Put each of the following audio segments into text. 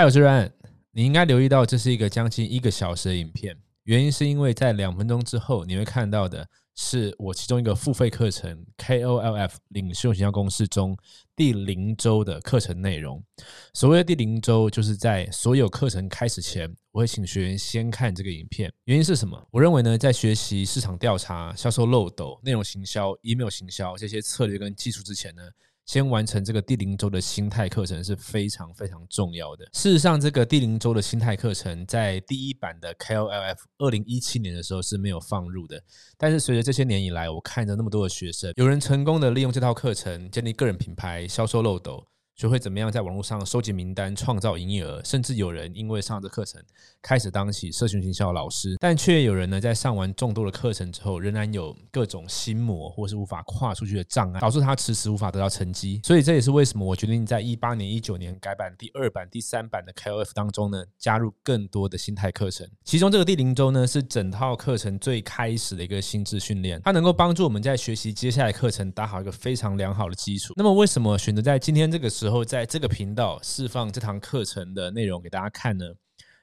嗨，我是 Ryan。你应该留意到，这是一个将近一个小时的影片。原因是因为在两分钟之后，你会看到的是我其中一个付费课程 KOLF 领袖形象公式中第零周的课程内容。所谓的第零周，就是在所有课程开始前，我会请学员先看这个影片。原因是什么？我认为呢，在学习市场调查、销售漏斗、内容行销、email 行销这些策略跟技术之前呢。先完成这个第零周的心态课程是非常非常重要的。事实上，这个第零周的心态课程在第一版的 KOLF 二零一七年的时候是没有放入的。但是随着这些年以来，我看着那么多的学生，有人成功的利用这套课程建立个人品牌、销售漏斗。学会怎么样在网络上收集名单、创造营业额，甚至有人因为上这课程开始当起社群营销老师，但却有人呢在上完众多的课程之后，仍然有各种心魔或是无法跨出去的障碍，导致他迟迟无法得到成绩。所以这也是为什么我决定在一八年、一九年改版第二版、第三版的 KOF 当中呢，加入更多的心态课程。其中这个第零周呢，是整套课程最开始的一个心智训练，它能够帮助我们在学习接下来课程打好一个非常良好的基础。那么为什么选择在今天这个时候？在这个频道释放这堂课程的内容给大家看呢，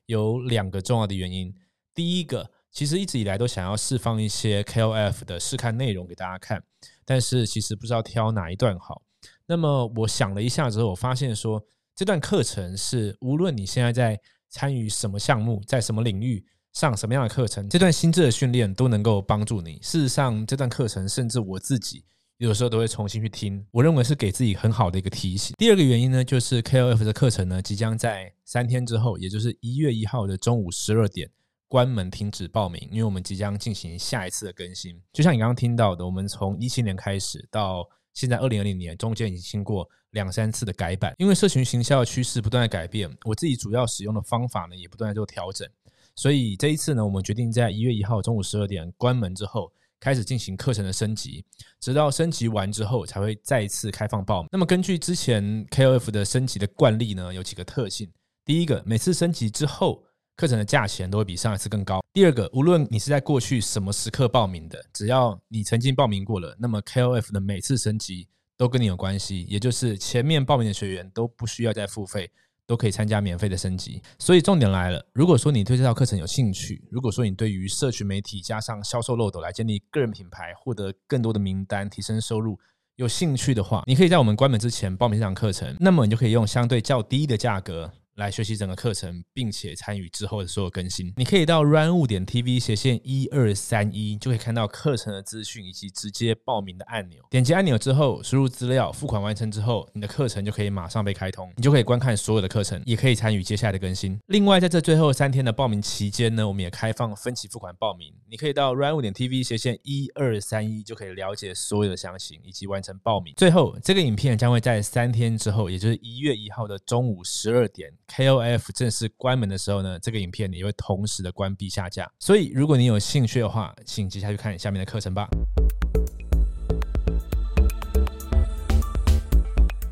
有两个重要的原因。第一个，其实一直以来都想要释放一些 KOF 的试看内容给大家看，但是其实不知道挑哪一段好。那么我想了一下之后，我发现说这段课程是无论你现在在参与什么项目，在什么领域上什么样的课程，这段心智的训练都能够帮助你。事实上，这段课程甚至我自己。有时候都会重新去听，我认为是给自己很好的一个提醒。第二个原因呢，就是 KOF 的课程呢，即将在三天之后，也就是一月一号的中午十二点关门停止报名，因为我们即将进行下一次的更新。就像你刚刚听到的，我们从一七年开始到现在二零二零年，中间已经经过两三次的改版，因为社群行销的趋势不断的改变，我自己主要使用的方法呢，也不断在做调整。所以这一次呢，我们决定在一月一号中午十二点关门之后。开始进行课程的升级，直到升级完之后才会再次开放报名。那么根据之前 KOF 的升级的惯例呢，有几个特性：第一个，每次升级之后，课程的价钱都会比上一次更高；第二个，无论你是在过去什么时刻报名的，只要你曾经报名过了，那么 KOF 的每次升级都跟你有关系，也就是前面报名的学员都不需要再付费。都可以参加免费的升级，所以重点来了。如果说你对这套课程有兴趣，如果说你对于社群媒体加上销售漏斗来建立个人品牌，获得更多的名单，提升收入有兴趣的话，你可以在我们关门之前报名这堂课程，那么你就可以用相对较低的价格。来学习整个课程，并且参与之后的所有更新。你可以到 run 物点 tv 斜线一二三一，就可以看到课程的资讯以及直接报名的按钮。点击按钮之后，输入资料，付款完成之后，你的课程就可以马上被开通，你就可以观看所有的课程，也可以参与接下来的更新。另外，在这最后三天的报名期间呢，我们也开放分期付款报名。你可以到 run 物点 tv 斜线一二三一，就可以了解所有的详情以及完成报名。最后，这个影片将会在三天之后，也就是一月一号的中午十二点。KOF 正式关门的时候呢，这个影片也会同时的关闭下架。所以，如果你有兴趣的话，请接下去看下面的课程吧。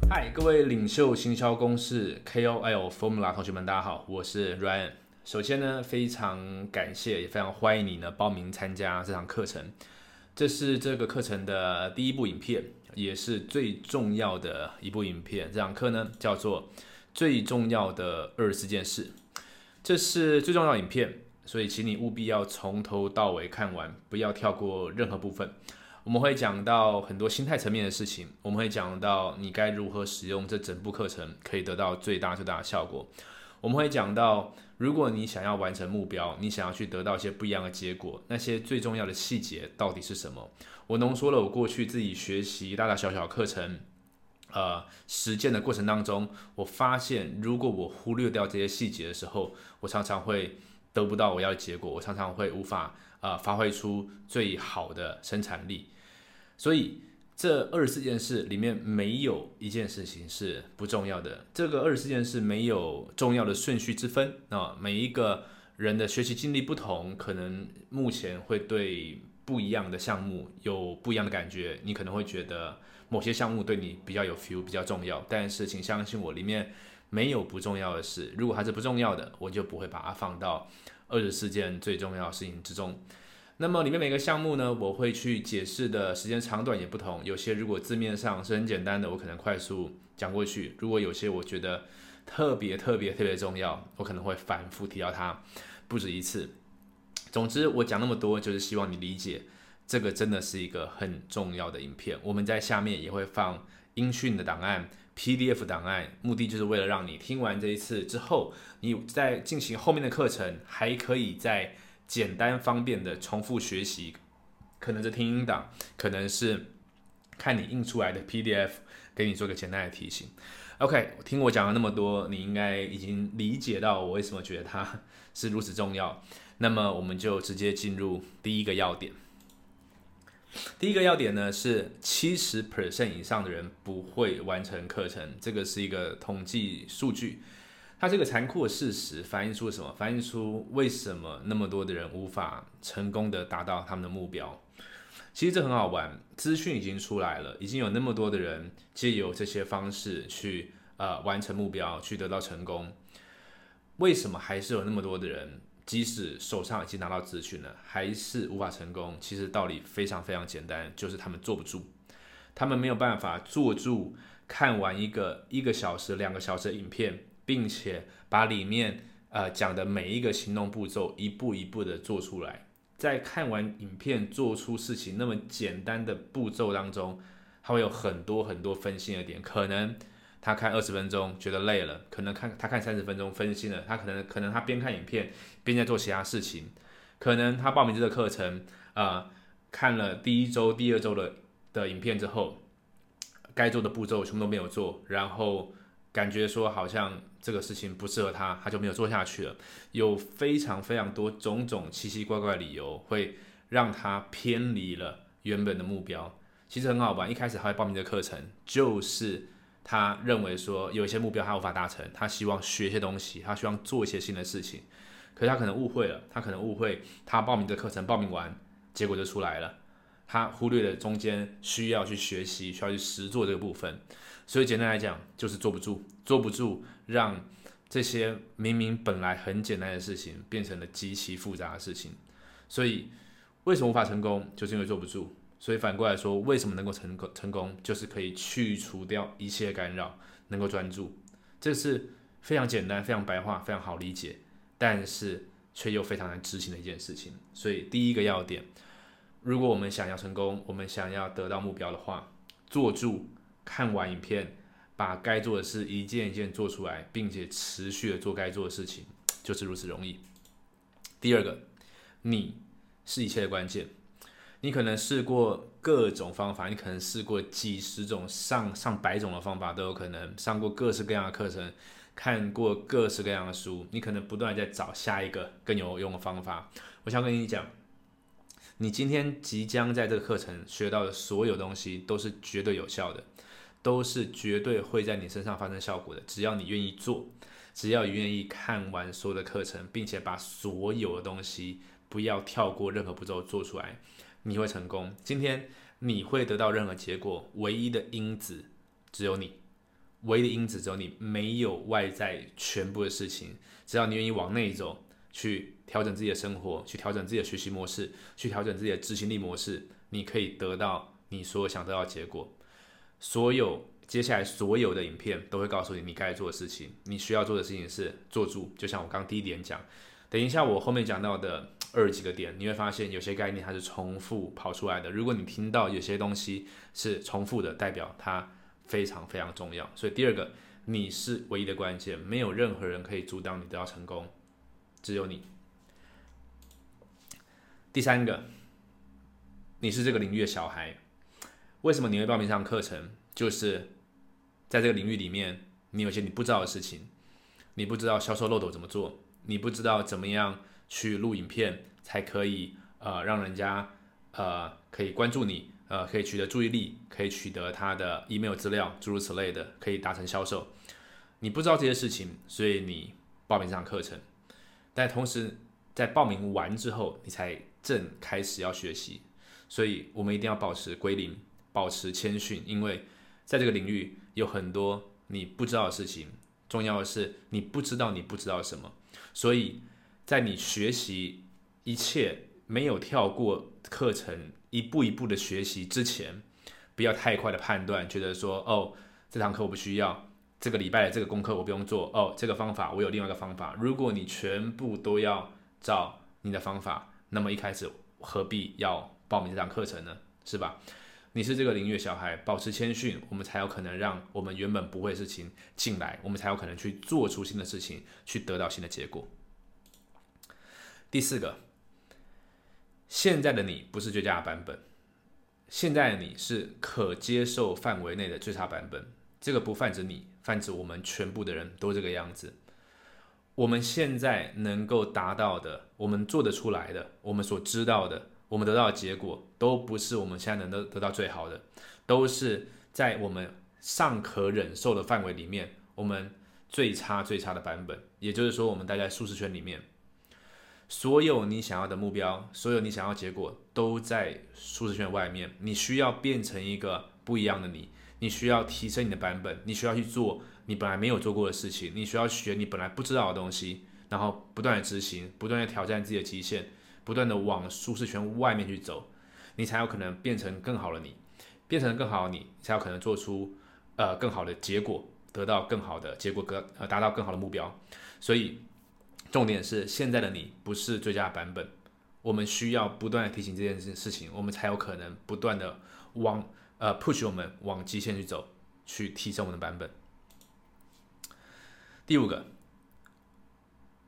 嗨，各位领袖行销公式 KOL Formula 同学们，大家好，我是 Ryan。首先呢，非常感谢，也非常欢迎你呢报名参加这堂课程。这是这个课程的第一部影片，也是最重要的一部影片。这堂课呢，叫做。最重要的二十四件事，这是最重要的影片，所以请你务必要从头到尾看完，不要跳过任何部分。我们会讲到很多心态层面的事情，我们会讲到你该如何使用这整部课程，可以得到最大最大的效果。我们会讲到，如果你想要完成目标，你想要去得到一些不一样的结果，那些最重要的细节到底是什么？我浓缩了我过去自己学习大大小小课程。呃，实践的过程当中，我发现如果我忽略掉这些细节的时候，我常常会得不到我要的结果，我常常会无法呃发挥出最好的生产力。所以这二十四件事里面没有一件事情是不重要的。这个二十四件事没有重要的顺序之分啊，每一个人的学习经历不同，可能目前会对不一样的项目有不一样的感觉，你可能会觉得。某些项目对你比较有 feel，比较重要，但是请相信我，里面没有不重要的事。如果它是不重要的，我就不会把它放到二十四件最重要的事情之中。那么里面每个项目呢，我会去解释的时间长短也不同。有些如果字面上是很简单的，我可能快速讲过去；如果有些我觉得特别特别特别重要，我可能会反复提到它不止一次。总之，我讲那么多，就是希望你理解，这个真的是一个很重要的影片。我们在下面也会放音讯的档案、PDF 档案，目的就是为了让你听完这一次之后，你在进行后面的课程，还可以在简单方便的重复学习。可能是听音档，可能是看你印出来的 PDF，给你做个简单的提醒。OK，听我讲了那么多，你应该已经理解到我为什么觉得它是如此重要。那么我们就直接进入第一个要点。第一个要点呢是七十 percent 以上的人不会完成课程，这个是一个统计数据。它这个残酷的事实反映出什么？反映出为什么那么多的人无法成功的达到他们的目标？其实这很好玩，资讯已经出来了，已经有那么多的人借由这些方式去呃完成目标，去得到成功。为什么还是有那么多的人，即使手上已经拿到资讯了，还是无法成功？其实道理非常非常简单，就是他们坐不住，他们没有办法坐住看完一个一个小时、两个小时的影片。并且把里面呃讲的每一个行动步骤一步一步的做出来，在看完影片做出事情那么简单的步骤当中，他会有很多很多分心的点。可能他看二十分钟觉得累了，可能看他看三十分钟分心了，他可能可能他边看影片边在做其他事情，可能他报名这个课程啊看了第一周、第二周的的影片之后，该做的步骤全部都没有做，然后感觉说好像。这个事情不适合他，他就没有做下去了。有非常非常多种种奇奇怪怪的理由，会让他偏离了原本的目标。其实很好玩，一开始他会报名这个课程，就是他认为说有一些目标他无法达成，他希望学一些东西，他希望做一些新的事情。可是他可能误会了，他可能误会他报名的课程，报名完结果就出来了，他忽略了中间需要去学习、需要去实做这个部分。所以简单来讲，就是坐不住，坐不住，让这些明明本来很简单的事情，变成了极其复杂的事情。所以为什么无法成功，就是因为坐不住。所以反过来说，为什么能够成功？成功就是可以去除掉一切干扰，能够专注。这是非常简单、非常白话、非常好理解，但是却又非常难执行的一件事情。所以第一个要点，如果我们想要成功，我们想要得到目标的话，坐住。看完影片，把该做的事一件一件做出来，并且持续的做该做的事情，就是如此容易。第二个，你是一切的关键。你可能试过各种方法，你可能试过几十种、上上百种的方法都有可能，上过各式各样的课程，看过各式各样的书，你可能不断在找下一个更有用的方法。我想跟你讲，你今天即将在这个课程学到的所有东西，都是绝对有效的。都是绝对会在你身上发生效果的。只要你愿意做，只要你愿意看完所有的课程，并且把所有的东西不要跳过任何步骤做出来，你会成功。今天你会得到任何结果，唯一的因子只有你，唯一的因子只有你，没有外在全部的事情。只要你愿意往内走，去调整自己的生活，去调整自己的学习模式，去调整自己的执行力模式，你可以得到你所有想得到的结果。所有接下来所有的影片都会告诉你你该做的事情，你需要做的事情是做住。就像我刚第一点讲，等一下我后面讲到的二几个点，你会发现有些概念它是重复跑出来的。如果你听到有些东西是重复的，代表它非常非常重要。所以第二个，你是唯一的关键，没有任何人可以阻挡你得到成功，只有你。第三个，你是这个领域的小孩。为什么你会报名上课程？就是在这个领域里面，你有些你不知道的事情，你不知道销售漏斗怎么做，你不知道怎么样去录影片才可以呃让人家呃可以关注你，呃可以取得注意力，可以取得他的 email 资料，诸如此类的，可以达成销售。你不知道这些事情，所以你报名这堂课程，但同时在报名完之后，你才正开始要学习，所以我们一定要保持归零。保持谦逊，因为在这个领域有很多你不知道的事情。重要的是，你不知道你不知道什么。所以在你学习一切没有跳过课程，一步一步的学习之前，不要太快的判断，觉得说哦，这堂课我不需要，这个礼拜的这个功课我不用做哦，这个方法我有另外一个方法。如果你全部都要照你的方法，那么一开始何必要报名这堂课程呢？是吧？你是这个领域的小孩，保持谦逊，我们才有可能让我们原本不会的事情进来，我们才有可能去做出新的事情，去得到新的结果。第四个，现在的你不是最佳版本，现在的你是可接受范围内的最差版本。这个不泛指你，泛指我们全部的人都这个样子。我们现在能够达到的，我们做得出来的，我们所知道的。我们得到的结果都不是我们现在能得得到最好的，都是在我们尚可忍受的范围里面，我们最差最差的版本。也就是说，我们待在舒适圈里面，所有你想要的目标，所有你想要结果，都在舒适圈外面。你需要变成一个不一样的你，你需要提升你的版本，你需要去做你本来没有做过的事情，你需要学你本来不知道的东西，然后不断的执行，不断的挑战自己的极限。不断的往舒适圈外面去走，你才有可能变成更好的你，变成更好的你，才有可能做出呃更好的结果，得到更好的结果，更呃达到更好的目标。所以重点是现在的你不是最佳版本，我们需要不断的提醒这件事情，我们才有可能不断的往呃 push 我们往极限去走，去提升我们的版本。第五个，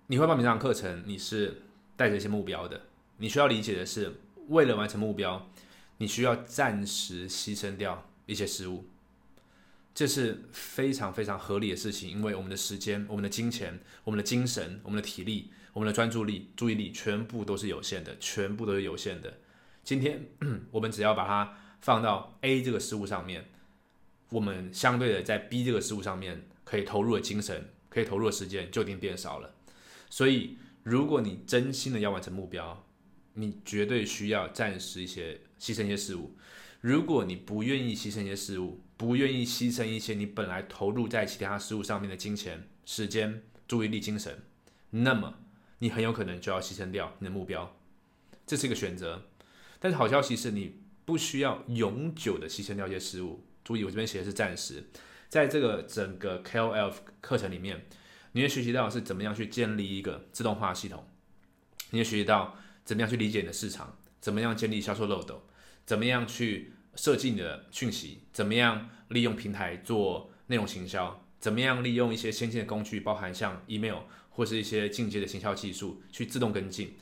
你会报名这堂课程，你是。带着一些目标的，你需要理解的是，为了完成目标，你需要暂时牺牲掉一些失误，这是非常非常合理的事情。因为我们的时间、我们的金钱、我们的精神、我们的体力、我们的专注力、注意力，全部都是有限的，全部都是有限的。今天 我们只要把它放到 A 这个事物上面，我们相对的在 B 这个事物上面可以投入的精神、可以投入的时间就已经变少了，所以。如果你真心的要完成目标，你绝对需要暂时一些牺牲一些事物。如果你不愿意牺牲一些事物，不愿意牺牲一些你本来投入在其他事物上面的金钱、时间、注意力、精神，那么你很有可能就要牺牲掉你的目标。这是一个选择。但是好消息是你不需要永久的牺牲掉一些事物。注意，我这边写的是暂时。在这个整个 KOL 课程里面。你会学习到是怎么样去建立一个自动化系统，你会学习到怎么样去理解你的市场，怎么样建立销售漏斗，怎么样去设计你的讯息，怎么样利用平台做内容行销，怎么样利用一些先进的工具，包含像 email 或是一些进阶的行销技术去自动跟进。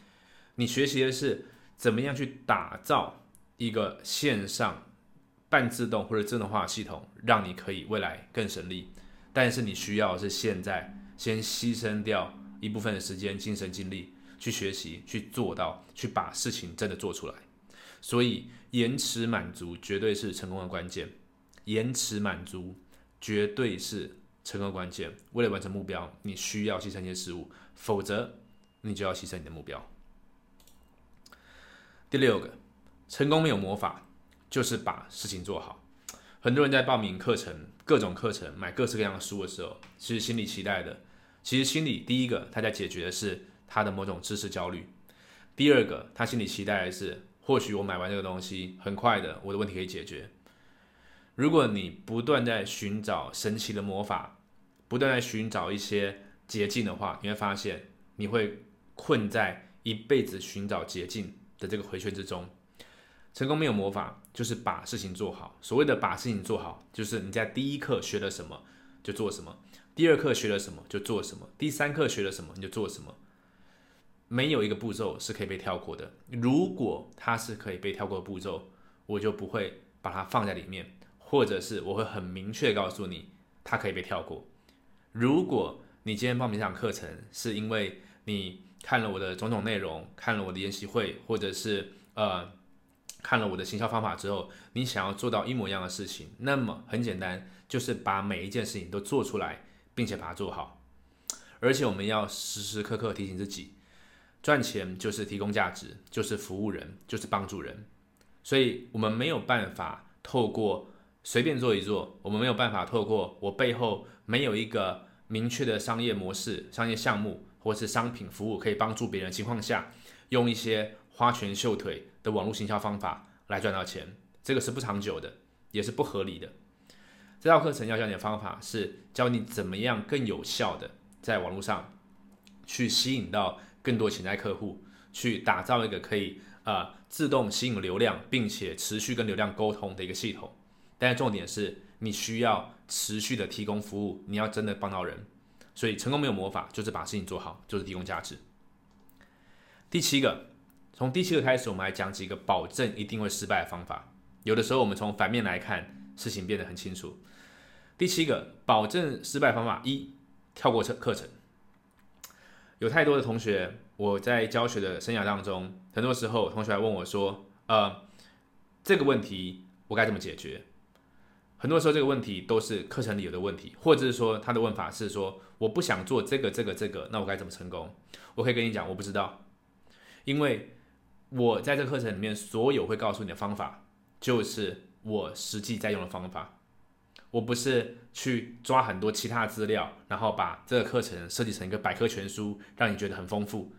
你学习的是怎么样去打造一个线上半自动或者自动化系统，让你可以未来更省力。但是你需要是现在。先牺牲掉一部分的时间、精神、精力去学习、去做到、去把事情真的做出来。所以，延迟满足绝对是成功的关键。延迟满足绝对是成功关键。为了完成目标，你需要牺牲一些事物，否则你就要牺牲你的目标。第六个，成功没有魔法，就是把事情做好。很多人在报名课程、各种课程、买各式各样的书的时候，其实心里期待的。其实心里第一个他在解决的是他的某种知识焦虑，第二个他心里期待的是，或许我买完这个东西，很快的我的问题可以解决。如果你不断在寻找神奇的魔法，不断在寻找一些捷径的话，你会发现你会困在一辈子寻找捷径的这个回圈之中。成功没有魔法，就是把事情做好。所谓的把事情做好，就是你在第一课学了什么就做什么。第二课学了什么就做什么，第三课学了什么你就做什么，没有一个步骤是可以被跳过的。如果它是可以被跳过的步骤，我就不会把它放在里面，或者是我会很明确告诉你它可以被跳过。如果你今天报名这堂课程是因为你看了我的种种内容，看了我的研习会，或者是呃看了我的行销方法之后，你想要做到一模一样的事情，那么很简单，就是把每一件事情都做出来。并且把它做好，而且我们要时时刻刻提醒自己，赚钱就是提供价值，就是服务人，就是帮助人。所以，我们没有办法透过随便做一做，我们没有办法透过我背后没有一个明确的商业模式、商业项目或是商品服务可以帮助别人的情况下，用一些花拳绣腿的网络行销方法来赚到钱，这个是不长久的，也是不合理的。这套课程要教你的方法是教你怎么样更有效的在网络上去吸引到更多潜在客户，去打造一个可以呃自动吸引流量，并且持续跟流量沟通的一个系统。但是重点是你需要持续的提供服务，你要真的帮到人。所以成功没有魔法，就是把事情做好，就是提供价值。第七个，从第七个开始，我们来讲几个保证一定会失败的方法。有的时候我们从反面来看，事情变得很清楚。第七个保证失败方法一：跳过课课程。有太多的同学，我在教学的生涯当中，很多时候同学还问我说：“呃，这个问题我该怎么解决？”很多时候这个问题都是课程里有的问题，或者是说他的问法是说：“我不想做这个这个这个，那我该怎么成功？”我可以跟你讲，我不知道，因为我在这课程里面所有会告诉你的方法，就是我实际在用的方法。我不是去抓很多其他资料，然后把这个课程设计成一个百科全书，让你觉得很丰富。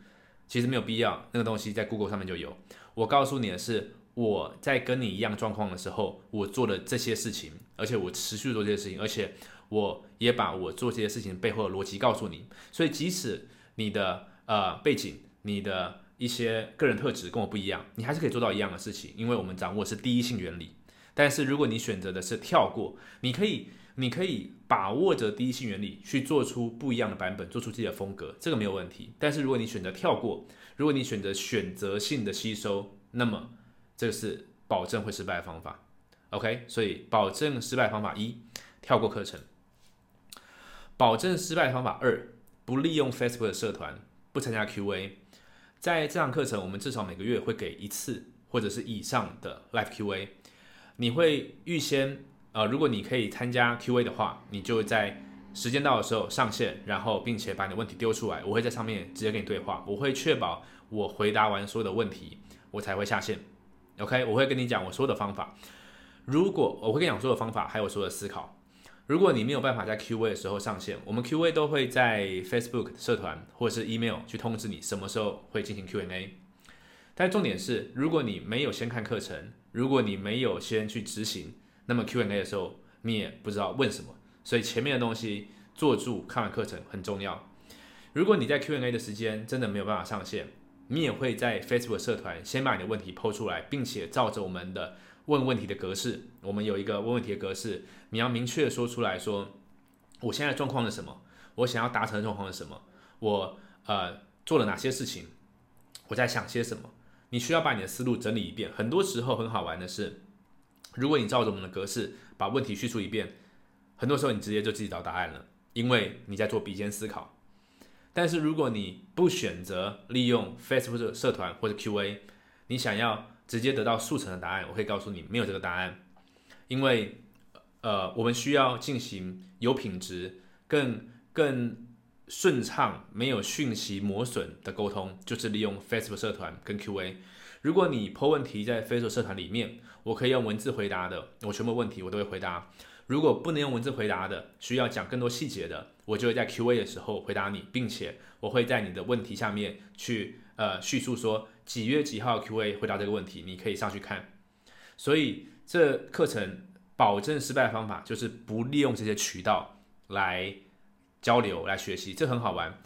其实没有必要，那个东西在 Google 上面就有。我告诉你的是，我在跟你一样状况的时候，我做的这些事情，而且我持续做这些事情，而且我也把我做这些事情背后的逻辑告诉你。所以，即使你的呃背景、你的一些个人特质跟我不一样，你还是可以做到一样的事情，因为我们掌握是第一性原理。但是如果你选择的是跳过，你可以，你可以把握着第一性原理去做出不一样的版本，做出自己的风格，这个没有问题。但是如果你选择跳过，如果你选择选择性的吸收，那么这是保证会失败的方法。OK，所以保证失败方法一，跳过课程；保证失败方法二，不利用 Facebook 的社团，不参加 QA。在这堂课程，我们至少每个月会给一次或者是以上的 Live QA。你会预先，呃，如果你可以参加 Q&A 的话，你就在时间到的时候上线，然后并且把你的问题丢出来，我会在上面直接跟你对话，我会确保我回答完所有的问题，我才会下线。OK，我会跟你讲我所有的方法。如果我会跟你讲所有的方法，还有所有的思考。如果你没有办法在 Q&A 的时候上线，我们 Q&A 都会在 Facebook 社团或者是 email 去通知你什么时候会进行 Q&A。但重点是，如果你没有先看课程，如果你没有先去执行，那么 Q&A 的时候你也不知道问什么。所以前面的东西做住看完课程很重要。如果你在 Q&A 的时间真的没有办法上线，你也会在 Facebook 社团先把你的问题抛出来，并且照着我们的问问题的格式，我们有一个问问题的格式，你要明确说出来说，我现在状况是什么，我想要达成的状况是什么，我呃做了哪些事情，我在想些什么。你需要把你的思路整理一遍。很多时候很好玩的是，如果你照着我们的格式把问题叙述一遍，很多时候你直接就自己找答案了，因为你在做笔尖思考。但是如果你不选择利用 Facebook 社团或者 Q&A，你想要直接得到速成的答案，我可以告诉你没有这个答案，因为呃，我们需要进行有品质、更更。顺畅没有讯息磨损的沟通，就是利用 Facebook 社团跟 Q&A。如果你 po 问题在 Facebook 社团里面，我可以用文字回答的，我全部问题我都会回答。如果不能用文字回答的，需要讲更多细节的，我就会在 Q&A 的时候回答你，并且我会在你的问题下面去呃叙述说几月几号 Q&A 回答这个问题，你可以上去看。所以这课程保证失败方法就是不利用这些渠道来。交流来学习，这很好玩。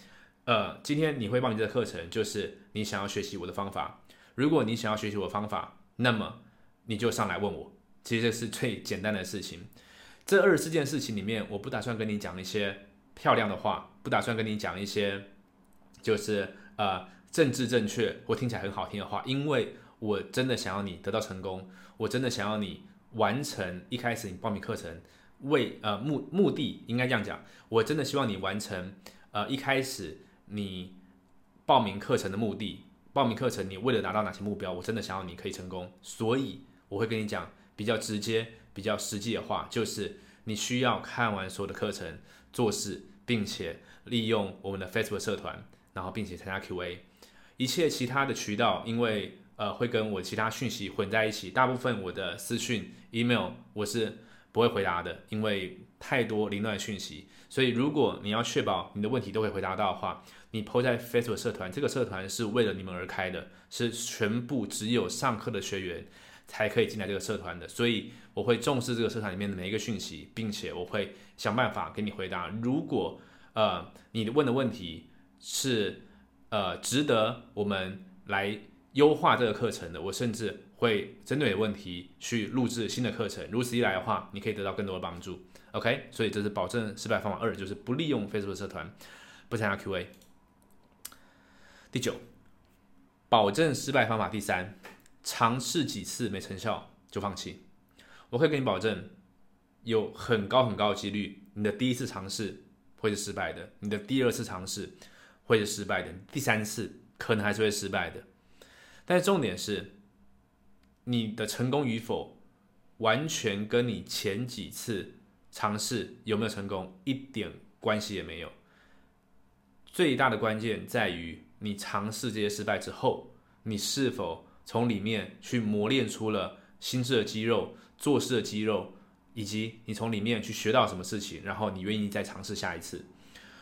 呃，今天你会报名这个课程，就是你想要学习我的方法。如果你想要学习我的方法，那么你就上来问我。其实这是最简单的事情。这二十四件事情里面，我不打算跟你讲一些漂亮的话，不打算跟你讲一些就是呃政治正确或听起来很好听的话，因为我真的想要你得到成功，我真的想要你完成一开始你报名课程。为呃目目的应该这样讲，我真的希望你完成呃一开始你报名课程的目的，报名课程你为了达到哪些目标，我真的想要你可以成功，所以我会跟你讲比较直接、比较实际的话，就是你需要看完所有的课程做事，并且利用我们的 Facebook 社团，然后并且参加 Q&A，一切其他的渠道，因为呃会跟我其他讯息混在一起，大部分我的私讯、email 我是。不会回答的，因为太多凌乱讯息。所以，如果你要确保你的问题都会回答到的话，你 PO 在 Facebook 社团，这个社团是为了你们而开的，是全部只有上课的学员才可以进来这个社团的，所以我会重视这个社团里面的每一个讯息，并且我会想办法给你回答。如果呃你问的问题是呃值得我们来优化这个课程的，我甚至会针对问题去录制新的课程。如此一来的话，你可以得到更多的帮助。OK，所以这是保证失败方法二，就是不利用 Facebook 社团，不参加 QA。第九，保证失败方法第三。尝试几次没成效就放弃，我可以跟你保证，有很高很高的几率，你的第一次尝试会是失败的，你的第二次尝试会是失败的，第三次可能还是会失败的。但是重点是，你的成功与否完全跟你前几次尝试有没有成功一点关系也没有。最大的关键在于你尝试这些失败之后，你是否。从里面去磨练出了心智的肌肉、做事的肌肉，以及你从里面去学到什么事情，然后你愿意再尝试下一次。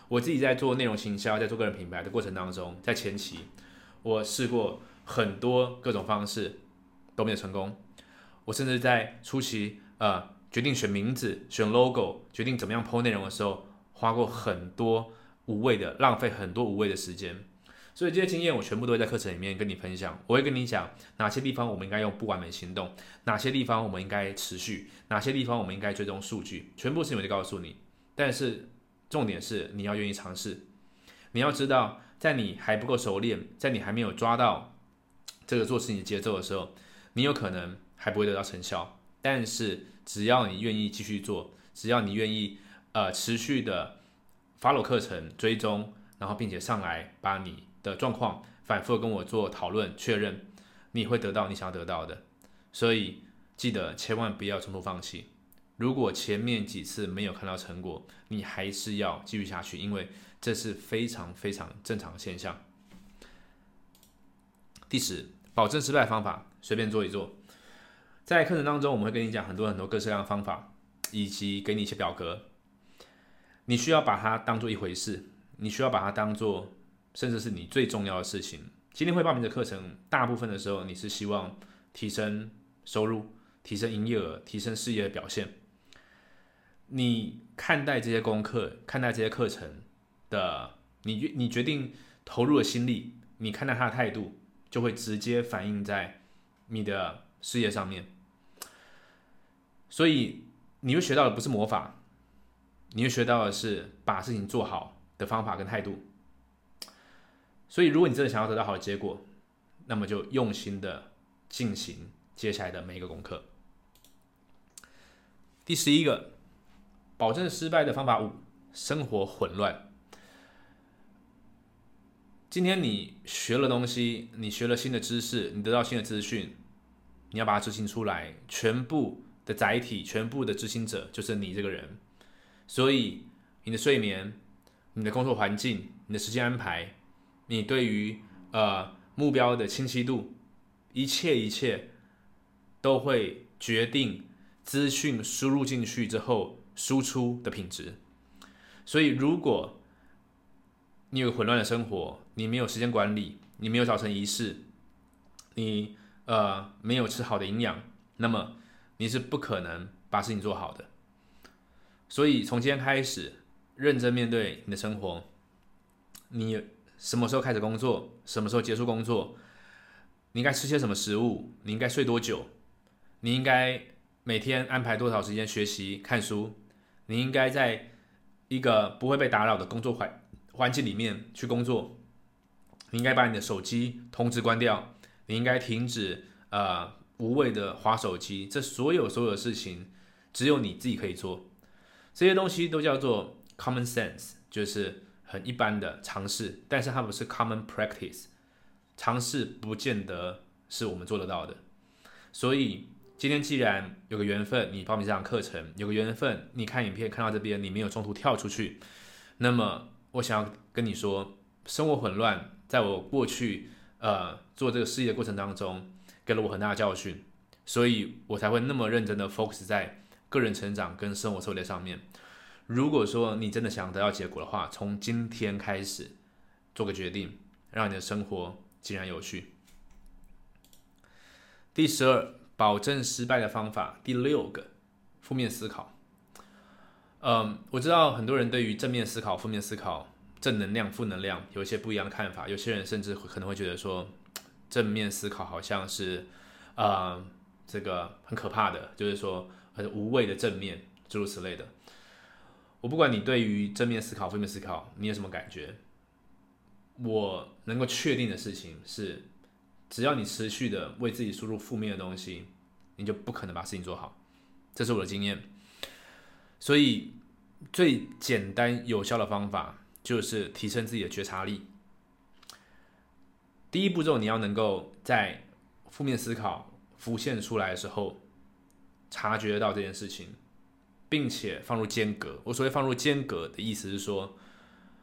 我自己在做内容行销、在做个人品牌的过程当中，在前期我试过很多各种方式都没有成功。我甚至在初期呃决定选名字、选 logo、决定怎么样 po 内容的时候，花过很多无谓的、浪费很多无谓的时间。所以这些经验我全部都会在课程里面跟你分享。我会跟你讲哪些地方我们应该用不完美行动，哪些地方我们应该持续，哪些地方我们应该追踪数据，全部事情我就告诉你。但是重点是你要愿意尝试，你要知道，在你还不够熟练，在你还没有抓到这个做事情的节奏的时候，你有可能还不会得到成效。但是只要你愿意继续做，只要你愿意呃持续的 follow 课程追踪，然后并且上来把你。的状况反复跟我做讨论确认，你会得到你想要得到的，所以记得千万不要中途放弃。如果前面几次没有看到成果，你还是要继续下去，因为这是非常非常正常的现象。第十，保证失败方法，随便做一做。在课程当中，我们会跟你讲很多很多各式各样的方法，以及给你一些表格，你需要把它当做一回事，你需要把它当做。甚至是你最重要的事情。今天会报名的课程，大部分的时候你是希望提升收入、提升营业额、提升事业的表现。你看待这些功课、看待这些课程的，你你决定投入的心力，你看待他的态度，就会直接反映在你的事业上面。所以你又学到的不是魔法，你又学到的是把事情做好的方法跟态度。所以，如果你真的想要得到好的结果，那么就用心的进行接下来的每一个功课。第十一个，保证失败的方法五：生活混乱。今天你学了东西，你学了新的知识，你得到新的资讯，你要把它执行出来。全部的载体，全部的执行者就是你这个人。所以，你的睡眠、你的工作环境、你的时间安排。你对于呃目标的清晰度，一切一切都会决定资讯输入进去之后输出的品质。所以，如果你有混乱的生活，你没有时间管理，你没有早晨仪式，你呃没有吃好的营养，那么你是不可能把事情做好的。所以，从今天开始，认真面对你的生活，你。什么时候开始工作？什么时候结束工作？你应该吃些什么食物？你应该睡多久？你应该每天安排多少时间学习看书？你应该在一个不会被打扰的工作环环境里面去工作。你应该把你的手机通知关掉。你应该停止呃无谓的划手机。这所有所有的事情，只有你自己可以做。这些东西都叫做 common sense，就是。很一般的尝试，但是它不是 common practice。尝试不见得是我们做得到的。所以今天既然有个缘分，你报名这堂课程，有个缘分，你看影片看到这边，你没有中途跳出去，那么我想要跟你说，生活混乱，在我过去呃做这个事业的过程当中，给了我很大的教训，所以我才会那么认真的 focus 在个人成长跟生活策略上面。如果说你真的想得到结果的话，从今天开始做个决定，让你的生活井然有序。第十二，保证失败的方法第六个，负面思考。嗯，我知道很多人对于正面思考、负面思考、正能量、负能量有一些不一样的看法。有些人甚至可能会觉得说，正面思考好像是，呃，这个很可怕的，就是说很无谓的正面，诸如此类的。我不管你对于正面思考、负面思考你有什么感觉，我能够确定的事情是，只要你持续的为自己输入负面的东西，你就不可能把事情做好。这是我的经验。所以，最简单有效的方法就是提升自己的觉察力。第一步骤，你要能够在负面思考浮现出来的时候，察觉到这件事情，并且放入间隔。我所谓放入间隔的意思是说，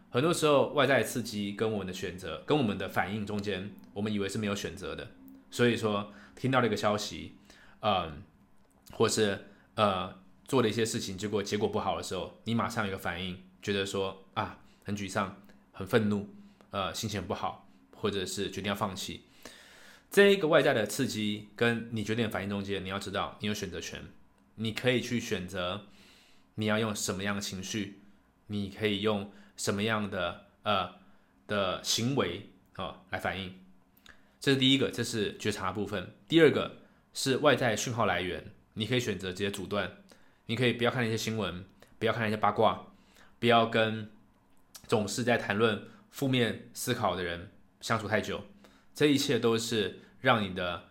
很多时候外在刺激跟我们的选择、跟我们的反应中间，我们以为是没有选择的。所以说，听到了一个消息，嗯，或是呃。做了一些事情，结果结果不好的时候，你马上有个反应，觉得说，很沮丧，很愤怒，呃，心情不好，或者是决定要放弃。这一个外在的刺激跟你决定反应中间，你要知道，你有选择权，你可以去选择你要用什么样的情绪，你可以用什么样的呃的行为啊来反应。这是第一个，这是觉察部分。第二个是外在讯号来源，你可以选择直接阻断。你可以不要看那些新闻，不要看那些八卦，不要跟总是在谈论负面思考的人相处太久。这一切都是让你的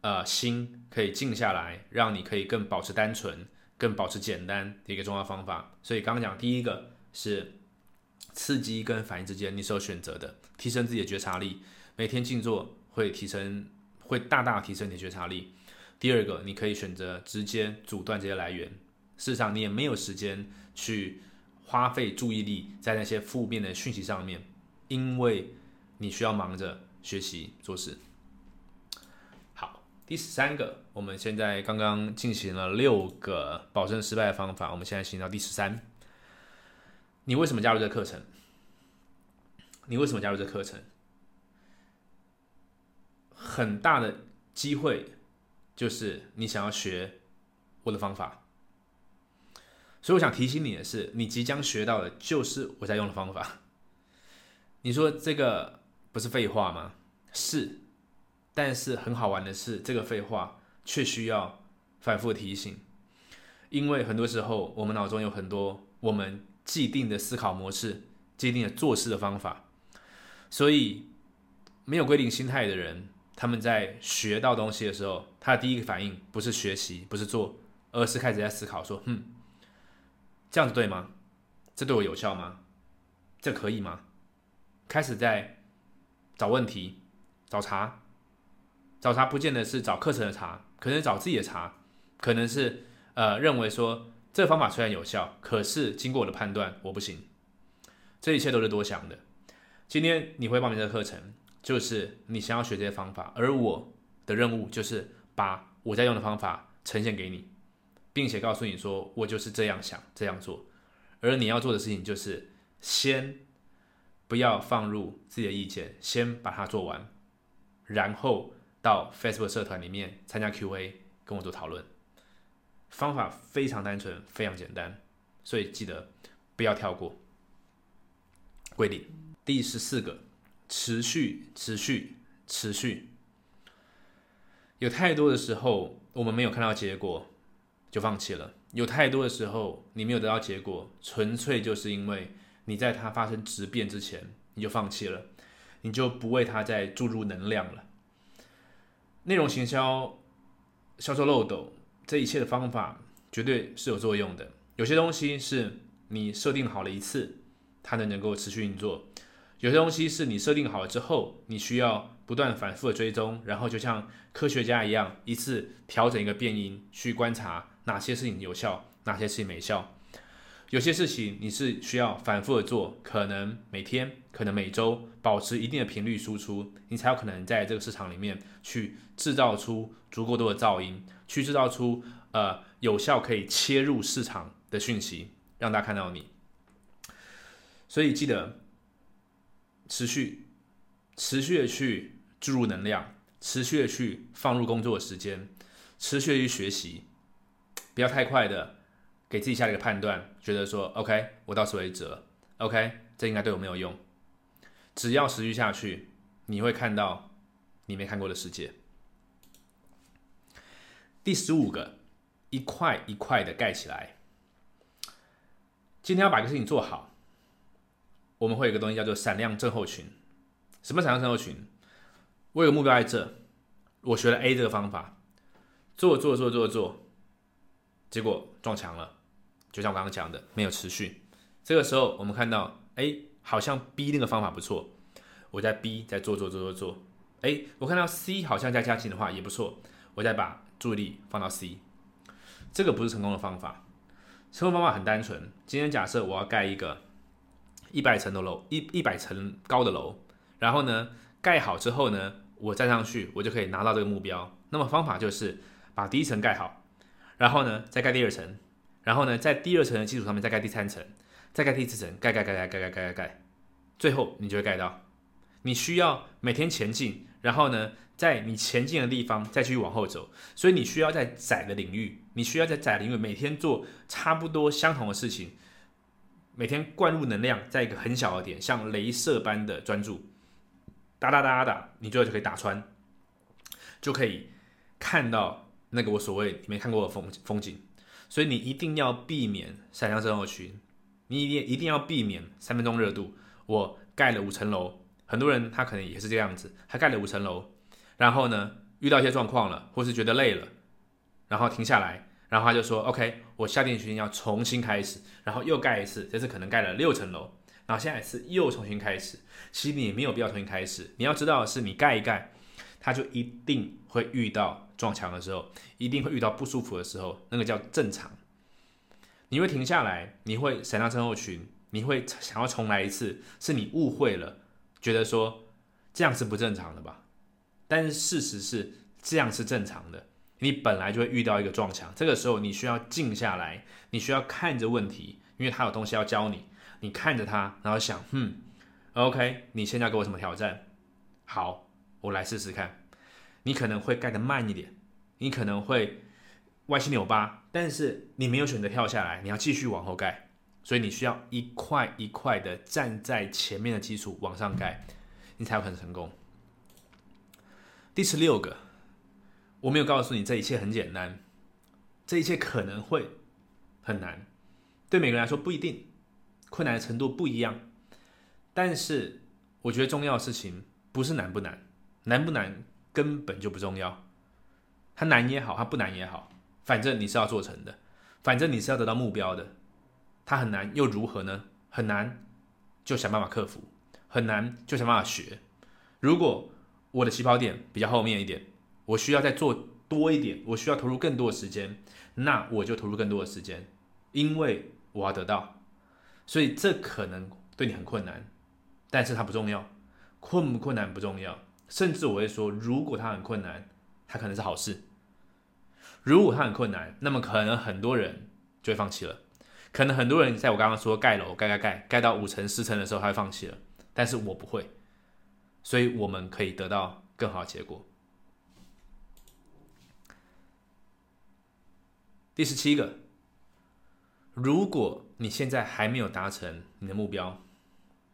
呃心可以静下来，让你可以更保持单纯、更保持简单的一个重要方法。所以刚刚讲第一个是刺激跟反应之间你是有选择的，提升自己的觉察力，每天静坐会提升，会大大提升你的觉察力。第二个，你可以选择直接阻断这些来源。事实上，你也没有时间去花费注意力在那些负面的讯息上面，因为你需要忙着学习做事。好，第十三个，我们现在刚刚进行了六个保证失败的方法，我们现在行到第十三。你为什么加入这个课程？你为什么加入这个课程？很大的机会就是你想要学我的方法。所以我想提醒你的是，你即将学到的就是我在用的方法。你说这个不是废话吗？是，但是很好玩的是，这个废话却需要反复提醒，因为很多时候我们脑中有很多我们既定的思考模式、既定的做事的方法，所以没有规定心态的人，他们在学到东西的时候，他的第一个反应不是学习，不是做，而是开始在思考说：“哼。”这样子对吗？这对我有效吗？这可以吗？开始在找问题、找茬，找茬不见得是找课程的茬，可能找自己的茬，可能是呃认为说这个方法虽然有效，可是经过我的判断我不行。这一切都是多想的。今天你会报名这个课程，就是你想要学这些方法，而我的任务就是把我在用的方法呈现给你。并且告诉你说，我就是这样想这样做，而你要做的事情就是先不要放入自己的意见，先把它做完，然后到 Facebook 社团里面参加 Q&A，跟我做讨论。方法非常单纯，非常简单，所以记得不要跳过。规定第十四个，持续，持续，持续。有太多的时候，我们没有看到结果。就放弃了。有太多的时候，你没有得到结果，纯粹就是因为你在它发生质变之前，你就放弃了，你就不为它再注入能量了。内容行销、销售漏斗，这一切的方法绝对是有作用的。有些东西是你设定好了一次，它能能够持续运作；有些东西是你设定好了之后，你需要不断反复的追踪，然后就像科学家一样，一次调整一个变音去观察。哪些事情有效，哪些事情没效？有些事情你是需要反复的做，可能每天，可能每周，保持一定的频率输出，你才有可能在这个市场里面去制造出足够多的噪音，去制造出呃有效可以切入市场的讯息，让大家看到你。所以记得持续、持续的去注入能量，持续的去放入工作的时间。持续的去学习，不要太快的给自己下了一个判断，觉得说 OK，我到此为止了，OK，这应该对我没有用。只要持续下去，你会看到你没看过的世界。第十五个，一块一块的盖起来。今天要把一个事情做好，我们会有一个东西叫做闪亮症候群。什么闪亮症候群？我有个目标在这，我学了 A 这个方法，做做做做做，结果撞墙了。就像我刚刚讲的，没有持续。这个时候，我们看到，哎，好像 B 那个方法不错，我在 B 在做做做做做，哎，我看到 C 好像在加进的话也不错，我再把注意力放到 C，这个不是成功的方法。成功方法很单纯。今天假设我要盖一个一百层的楼，一一百层高的楼，然后呢，盖好之后呢，我站上去，我就可以拿到这个目标。那么方法就是把第一层盖好，然后呢，再盖第二层，然后呢，在第二层的基础上面再盖第三层，再盖第四层，盖盖盖盖盖盖盖盖盖，最后你就会盖到。你需要每天前进，然后呢？在你前进的地方再继续往后走，所以你需要在窄的领域，你需要在窄领域每天做差不多相同的事情，每天灌入能量在一个很小的点，像镭射般的专注，哒哒哒哒，你最后就可以打穿，就可以看到那个我所谓你没看过的风风景。所以你一定要避免闪亮症候群，你一定一定要避免三分钟热度。我盖了五层楼，很多人他可能也是这样子，他盖了五层楼。然后呢，遇到一些状况了，或是觉得累了，然后停下来，然后他就说：“OK，我下定决心要重新开始，然后又盖一次，这次可能盖了六层楼，然后下一次又重新开始。其实你没有必要重新开始，你要知道的是，你盖一盖，他就一定会遇到撞墙的时候，一定会遇到不舒服的时候，那个叫正常。你会停下来，你会闪到身后群，你会想要重来一次，是你误会了，觉得说这样是不正常的吧？”但是事实是这样是正常的，你本来就会遇到一个撞墙，这个时候你需要静下来，你需要看着问题，因为他有东西要教你，你看着他，然后想，嗯，OK，你现在给我什么挑战？好，我来试试看。你可能会盖得慢一点，你可能会歪七扭八，但是你没有选择跳下来，你要继续往后盖，所以你需要一块一块的站在前面的基础往上盖，你才有可能成功。第十六个，我没有告诉你这一切很简单，这一切可能会很难，对每个人来说不一定，困难的程度不一样。但是我觉得重要的事情不是难不难，难不难根本就不重要，它难也好，它不难也好，反正你是要做成的，反正你是要得到目标的。它很难又如何呢？很难就想办法克服，很难就想办法学。如果我的起跑点比较后面一点，我需要再做多一点，我需要投入更多的时间，那我就投入更多的时间，因为我要得到，所以这可能对你很困难，但是它不重要，困不困难不重要，甚至我会说，如果它很困难，它可能是好事。如果它很困难，那么可能很多人就会放弃了，可能很多人在我刚刚说盖楼盖盖盖盖到五层十层的时候，他会放弃了，但是我不会。所以我们可以得到更好的结果。第十七个，如果你现在还没有达成你的目标，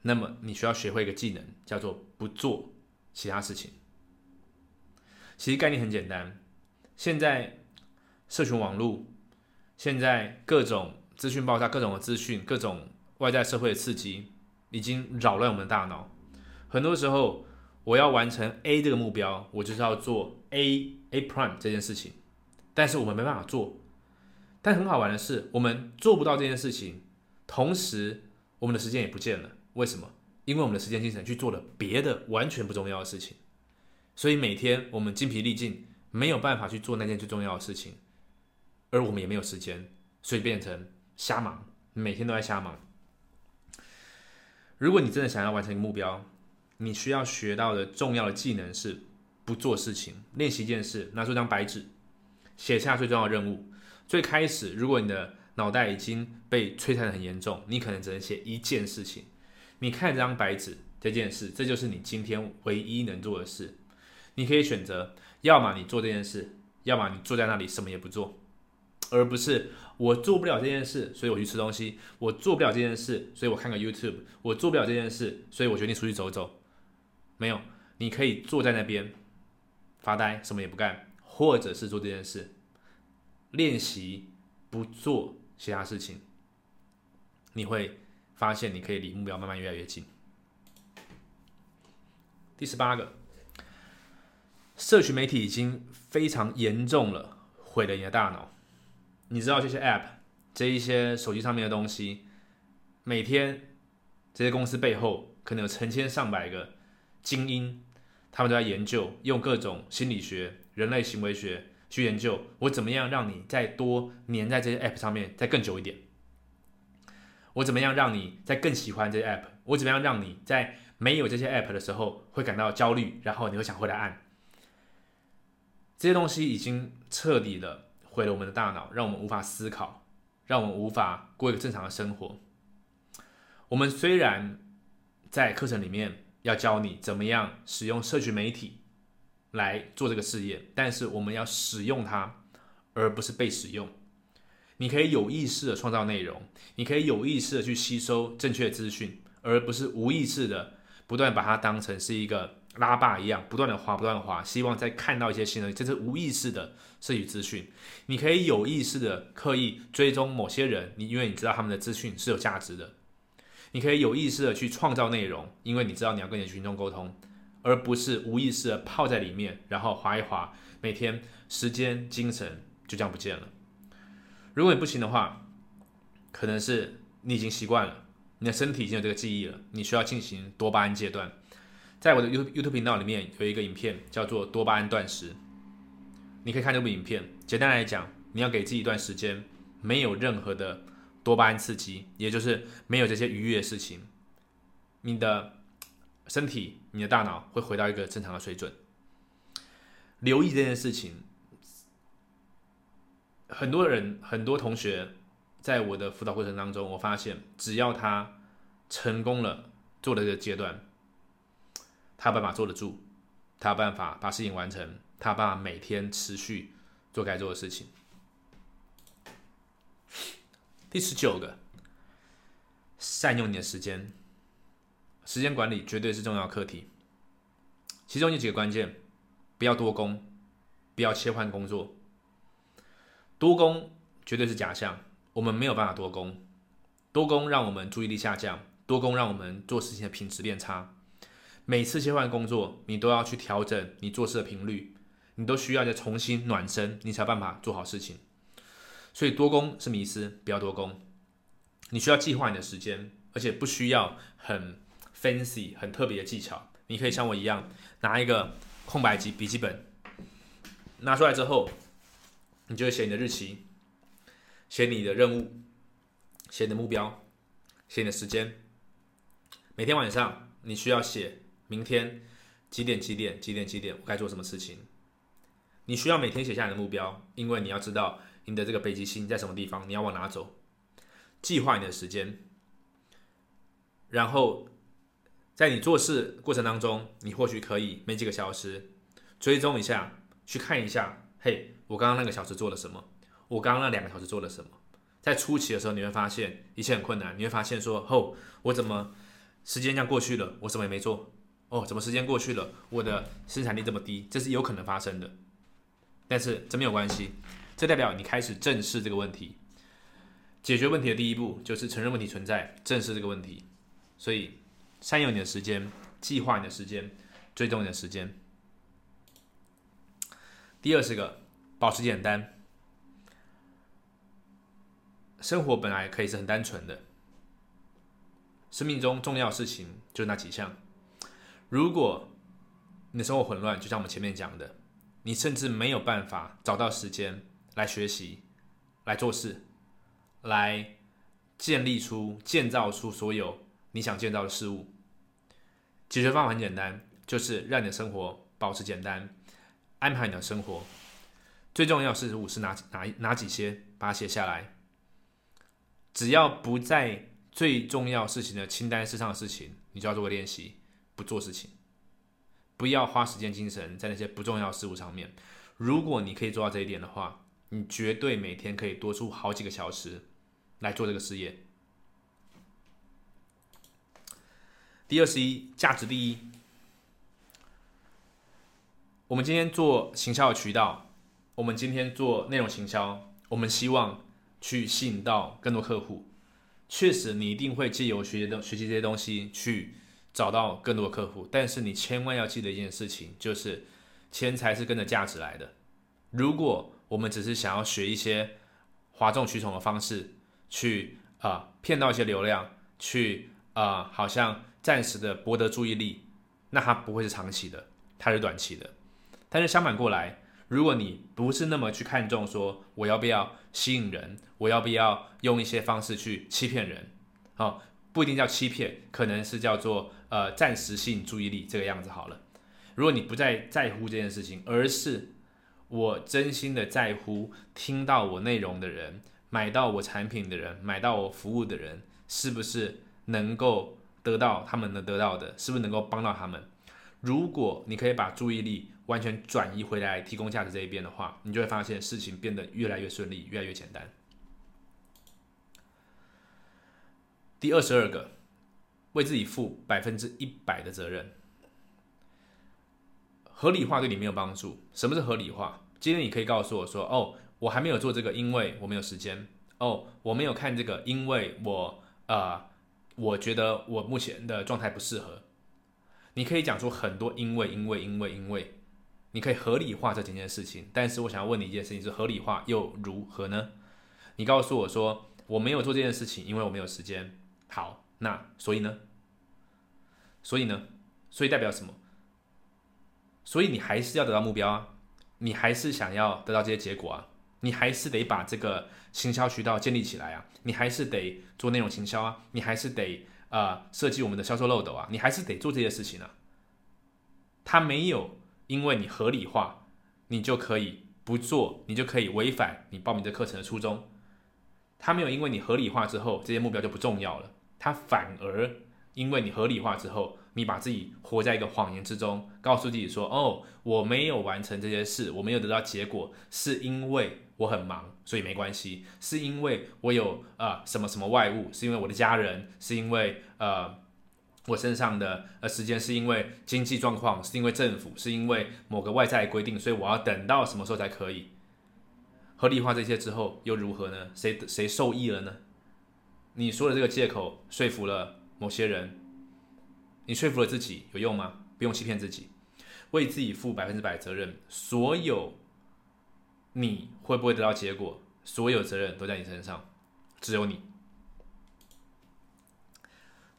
那么你需要学会一个技能，叫做不做其他事情。其实概念很简单，现在社群网络，现在各种资讯爆炸，各种的资讯，各种外在社会的刺激，已经扰乱我们的大脑。很多时候，我要完成 A 这个目标，我就是要做 A A Prime 这件事情，但是我们没办法做。但很好玩的是，我们做不到这件事情，同时我们的时间也不见了。为什么？因为我们的时间精神去做了别的完全不重要的事情，所以每天我们精疲力尽，没有办法去做那件最重要的事情，而我们也没有时间，所以变成瞎忙，每天都在瞎忙。如果你真的想要完成一个目标，你需要学到的重要的技能是不做事情，练习一件事，拿出一张白纸，写下最重要的任务。最开始，如果你的脑袋已经被摧残的很严重，你可能只能写一件事情。你看这张白纸，这件事，这就是你今天唯一能做的事。你可以选择，要么你做这件事，要么你坐在那里什么也不做，而不是我做不了这件事，所以我去吃东西；我做不了这件事，所以我看个 YouTube；我做不了这件事，所以我决定出去走走。没有，你可以坐在那边发呆，什么也不干，或者是做这件事，练习不做其他事情，你会发现你可以离目标慢慢越来越近。第十八个。社群媒体已经非常严重了，毁了你的大脑。你知道这些 App，这一些手机上面的东西，每天这些公司背后可能有成千上百个精英，他们都在研究，用各种心理学、人类行为学去研究，我怎么样让你再多粘在这些 App 上面再更久一点？我怎么样让你在更喜欢这些 App？我怎么样让你在没有这些 App 的时候会感到焦虑，然后你会想回来按？这些东西已经彻底的毁了我们的大脑，让我们无法思考，让我们无法过一个正常的生活。我们虽然在课程里面要教你怎么样使用社群媒体来做这个事业，但是我们要使用它，而不是被使用。你可以有意识的创造内容，你可以有意识的去吸收正确资讯，而不是无意识的不断把它当成是一个。拉霸一样，不断的滑，不断的滑，希望再看到一些新的，这是无意识的摄取资讯。你可以有意识的刻意追踪某些人，你因为你知道他们的资讯是有价值的。你可以有意识的去创造内容，因为你知道你要跟你的群众沟通，而不是无意识的泡在里面，然后滑一滑，每天时间、精神就这样不见了。如果你不行的话，可能是你已经习惯了，你的身体已经有这个记忆了，你需要进行多巴胺戒断。在我的 You YouTube 频道里面有一个影片叫做多巴胺断食，你可以看这部影片。简单来讲，你要给自己一段时间，没有任何的多巴胺刺激，也就是没有这些愉悦的事情，你的身体、你的大脑会回到一个正常的水准。留意这件事情，很多人、很多同学在我的辅导过程当中，我发现只要他成功了做了这个阶段。他有办法坐得住，他有办法把事情完成，他有办法每天持续做该做的事情。第十九个，善用你的时间，时间管理绝对是重要课题。其中有几个关键：不要多工，不要切换工作。多工绝对是假象，我们没有办法多工。多工让我们注意力下降，多工让我们做事情的品质变差。每次切换工作，你都要去调整你做事的频率，你都需要再重新暖身，你才有办法做好事情。所以多工是迷思，不要多工。你需要计划你的时间，而且不需要很 fancy、很特别的技巧。你可以像我一样，拿一个空白机笔记本，拿出来之后，你就会写你的日期，写你的任务，写你的目标，写你的时间。每天晚上你需要写。明天几点？几点？几点？几点？我该做什么事情？你需要每天写下你的目标，因为你要知道你的这个北极星在什么地方，你要往哪走。计划你的时间，然后在你做事过程当中，你或许可以每几个小时追踪一下，去看一下，嘿，我刚刚那个小时做了什么？我刚刚那两个小时做了什么？在初期的时候，你会发现一切很困难，你会发现说，哦，我怎么时间这样过去了，我什么也没做。哦，怎么时间过去了，我的生产力这么低？这是有可能发生的，但是这没有关系，这代表你开始正视这个问题。解决问题的第一步就是承认问题存在，正视这个问题。所以，善用你的时间，计划你的时间，追踪你的时间。第二十个保持简单，生活本来可以是很单纯的，生命中重要事情就那几项。如果你的生活混乱，就像我们前面讲的，你甚至没有办法找到时间来学习、来做事、来建立出、建造出所有你想建造的事物。解决方法很简单，就是让你的生活保持简单，安排你的生活。最重要是五是哪哪哪几些，把它写下来。只要不在最重要事情的清单之上的事情，你就要做个练习。不做事情，不要花时间精神在那些不重要事物上面。如果你可以做到这一点的话，你绝对每天可以多出好几个小时来做这个事业。第二十一，价值第一。我们今天做行销的渠道，我们今天做内容行销，我们希望去吸引到更多客户。确实，你一定会借由学习的学习这些东西去找到更多的客户。但是你千万要记得一件事情，就是钱财是跟着价值来的。如果我们只是想要学一些哗众取宠的方式，去啊骗到一些流量，去啊好像。暂时的博得注意力，那它不会是长期的，它是短期的。但是相反过来，如果你不是那么去看重说我要不要吸引人，我要不要用一些方式去欺骗人，哦，不一定叫欺骗，可能是叫做呃暂时吸引注意力这个样子好了。如果你不再在乎这件事情，而是我真心的在乎听到我内容的人，买到我产品的人，买到我服务的人，是不是能够？得到他们能得到的，是不是能够帮到他们？如果你可以把注意力完全转移回来，提供价值这一边的话，你就会发现事情变得越来越顺利，越来越简单。第二十二个，为自己负百分之一百的责任。合理化对你没有帮助。什么是合理化？今天你可以告诉我说：“哦，我还没有做这个，因为我没有时间。”哦，我没有看这个，因为我呃。我觉得我目前的状态不适合。你可以讲出很多因为因为因为因为，你可以合理化这几件事情。但是我想要问你一件事情：是合理化又如何呢？你告诉我说我没有做这件事情，因为我没有时间。好，那所以呢？所以呢？所以代表什么？所以你还是要得到目标啊，你还是想要得到这些结果啊。你还是得把这个行销渠道建立起来啊，你还是得做内容行销啊，你还是得啊设计我们的销售漏斗啊，你还是得做这些事情啊。他没有因为你合理化，你就可以不做，你就可以违反你报名的课程的初衷。他没有因为你合理化之后，这些目标就不重要了，他反而因为你合理化之后。你把自己活在一个谎言之中，告诉自己说：“哦，我没有完成这些事，我没有得到结果，是因为我很忙，所以没关系；是因为我有呃什么什么外物，是因为我的家人，是因为呃我身上的呃时间，是因为经济状况，是因为政府，是因为某个外在规定，所以我要等到什么时候才可以合理化这些之后又如何呢？谁谁受益了呢？你说的这个借口说服了某些人。”你说服了自己有用吗？不用欺骗自己，为自己负百分之百责任。所有你会不会得到结果？所有责任都在你身上，只有你。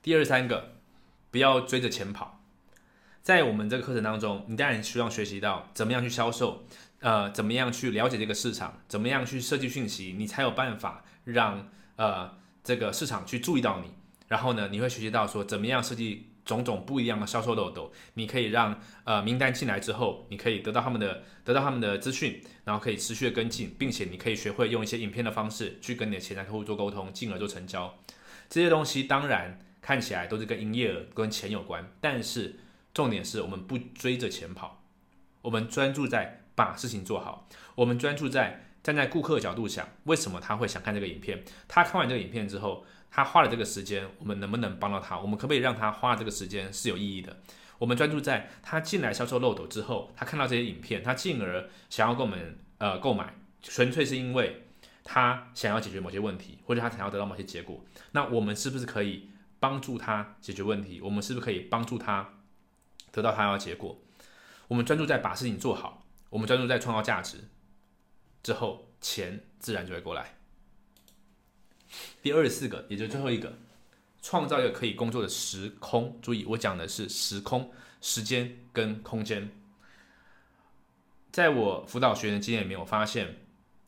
第二三个，不要追着钱跑。在我们这个课程当中，你当然希望学习到怎么样去销售，呃，怎么样去了解这个市场，怎么样去设计讯息，你才有办法让呃这个市场去注意到你。然后呢，你会学习到说怎么样设计。种种不一样的销售漏斗，你可以让呃名单进来之后，你可以得到他们的得到他们的资讯，然后可以持续的跟进，并且你可以学会用一些影片的方式去跟你的潜在客户做沟通，进而做成交。这些东西当然看起来都是跟营业额跟钱有关，但是重点是我们不追着钱跑，我们专注在把事情做好，我们专注在站在顾客角度想，为什么他会想看这个影片？他看完这个影片之后。他花了这个时间，我们能不能帮到他？我们可不可以让他花这个时间是有意义的？我们专注在他进来销售漏斗之后，他看到这些影片，他进而想要跟我们呃购买，纯粹是因为他想要解决某些问题，或者他想要得到某些结果。那我们是不是可以帮助他解决问题？我们是不是可以帮助他得到他要结果？我们专注在把事情做好，我们专注在创造价值之后，钱自然就会过来。第二十四个，也就是最后一个，创造一个可以工作的时空。注意，我讲的是时空、时间跟空间。在我辅导学员的经验里面，我发现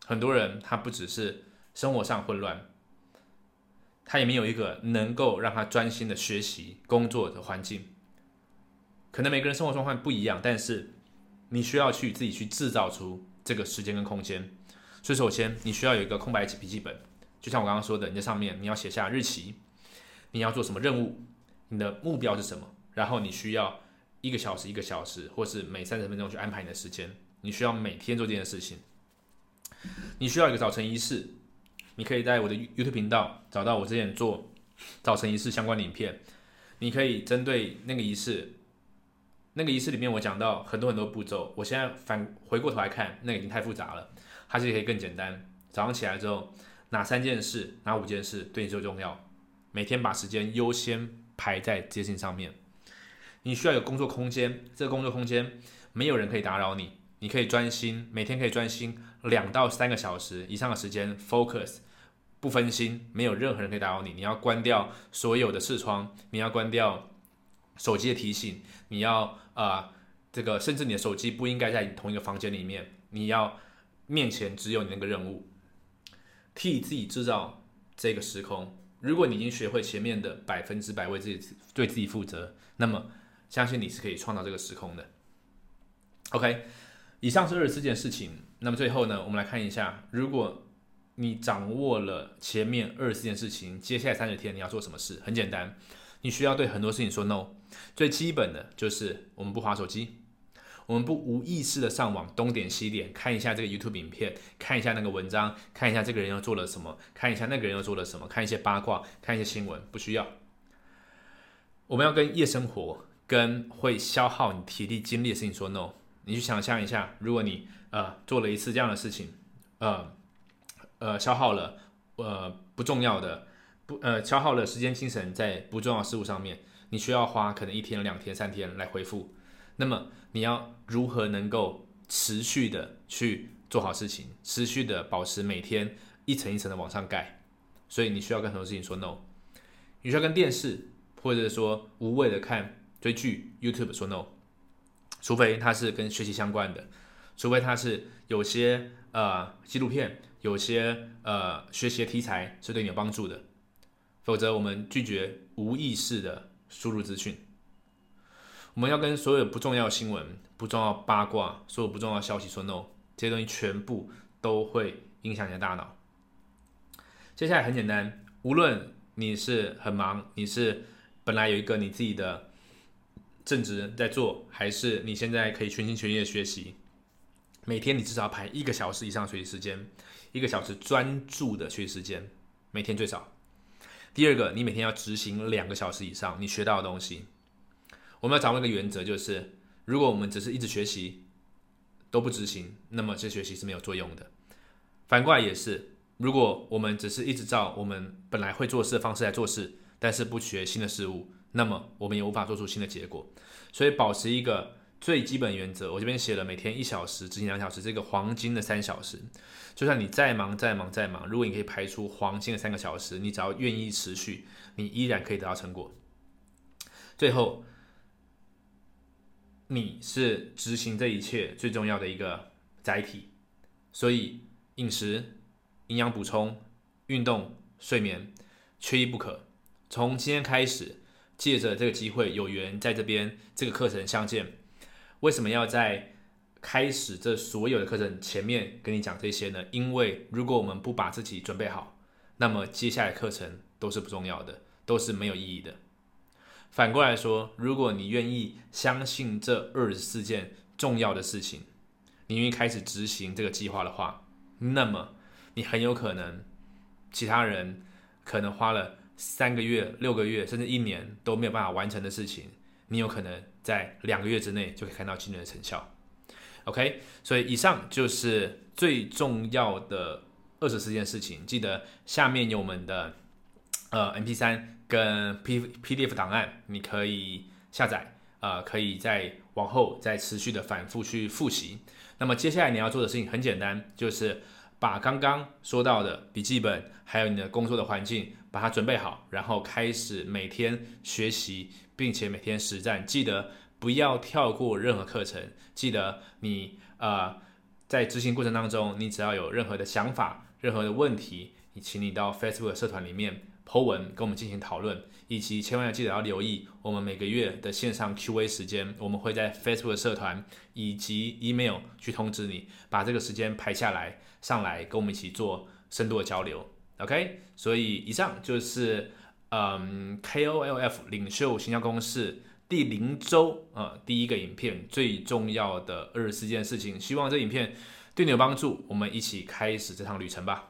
很多人他不只是生活上混乱，他也没有一个能够让他专心的学习、工作的环境。可能每个人生活状况不一样，但是你需要去自己去制造出这个时间跟空间。所以，首先你需要有一个空白笔记本。就像我刚刚说的，你在上面你要写下日期，你要做什么任务，你的目标是什么，然后你需要一个小时一个小时，或是每三十分钟去安排你的时间，你需要每天做这件事情。你需要一个早晨仪式，你可以在我的 YouTube 频道找到我之前做早晨仪式相关的影片。你可以针对那个仪式，那个仪式里面我讲到很多很多步骤。我现在反回过头来看，那个已经太复杂了，还是可以更简单。早上起来之后，哪三件事、哪五件事对你最重要？每天把时间优先排在这些事情上面。你需要有工作空间，这个工作空间没有人可以打扰你，你可以专心，每天可以专心两到三个小时以上的时间，focus 不分心，没有任何人可以打扰你。你要关掉所有的视窗，你要关掉手机的提醒，你要啊这个，甚至你的手机不应该在同一个房间里面，你要面前只有你那个任务，替自己制造这个时空。如果你已经学会前面的百分之百为自己对自己负责，那么相信你是可以创造这个时空的。OK，以上是二十四件事情。那么最后呢，我们来看一下，如果你掌握了前面二十四件事情，接下来三十天你要做什么事？很简单，你需要对很多事情说 no。最基本的就是我们不划手机，我们不无意识的上网东点西点看一下这个 YouTube 影片，看一下那个文章，看一下这个人又做了什么，看一下那个人又做了什么，看一些八卦，看一些新闻，不需要。我们要跟夜生活。跟会消耗你体力精力的事情说 no，你去想象一下，如果你呃做了一次这样的事情，呃呃消耗了呃不重要的不呃消耗了时间精神在不重要事物上面，你需要花可能一天两天三天来回复，那么你要如何能够持续的去做好事情，持续的保持每天一层一层的往上盖，所以你需要跟很多事情说 no，你需要跟电视或者说无谓的看。追剧，YouTube 说 no，除非它是跟学习相关的，除非它是有些呃纪录片，有些呃学习的题材是对你有帮助的，否则我们拒绝无意识的输入资讯。我们要跟所有不重要新闻、不重要八卦、所有不重要消息说 no，这些东西全部都会影响你的大脑。接下来很简单，无论你是很忙，你是本来有一个你自己的。正职在做，还是你现在可以全心全意的学习？每天你至少要排一个小时以上学习时间，一个小时专注的学习时间，每天最少。第二个，你每天要执行两个小时以上你学到的东西。我们要掌握一个原则，就是如果我们只是一直学习都不执行，那么这学习是没有作用的。反过来也是，如果我们只是一直照我们本来会做事的方式来做事，但是不学新的事物。那么我们也无法做出新的结果，所以保持一个最基本原则。我这边写了每天一小时执行两小时，这个黄金的三小时。就算你再忙再忙再忙，如果你可以排出黄金的三个小时，你只要愿意持续，你依然可以得到成果。最后，你是执行这一切最重要的一个载体，所以饮食、营养补充、运动、睡眠缺一不可。从今天开始。借着这个机会，有缘在这边这个课程相见。为什么要在开始这所有的课程前面跟你讲这些呢？因为如果我们不把自己准备好，那么接下来课程都是不重要的，都是没有意义的。反过来说，如果你愿意相信这二十四件重要的事情，你愿意开始执行这个计划的话，那么你很有可能，其他人可能花了。三个月、六个月，甚至一年都没有办法完成的事情，你有可能在两个月之内就可以看到惊人的成效。OK，所以以上就是最重要的二十四件事情。记得下面有我们的呃 MP3 跟 P PDF 档案，你可以下载，呃，可以在往后再持续的反复去复习。那么接下来你要做的事情很简单，就是把刚刚说到的笔记本，还有你的工作的环境。把它准备好，然后开始每天学习，并且每天实战。记得不要跳过任何课程。记得你呃，在执行过程当中，你只要有任何的想法、任何的问题，你请你到 Facebook 社团里面 Po 文跟我们进行讨论，以及千万要记得要留意我们每个月的线上 Q&A 时间，我们会在 Facebook 社团以及 Email 去通知你，把这个时间排下来，上来跟我们一起做深度的交流。OK，所以以上就是嗯 KOLF 领袖形象公式第零周啊第一个影片最重要的二十四件事情。希望这影片对你有帮助，我们一起开始这趟旅程吧。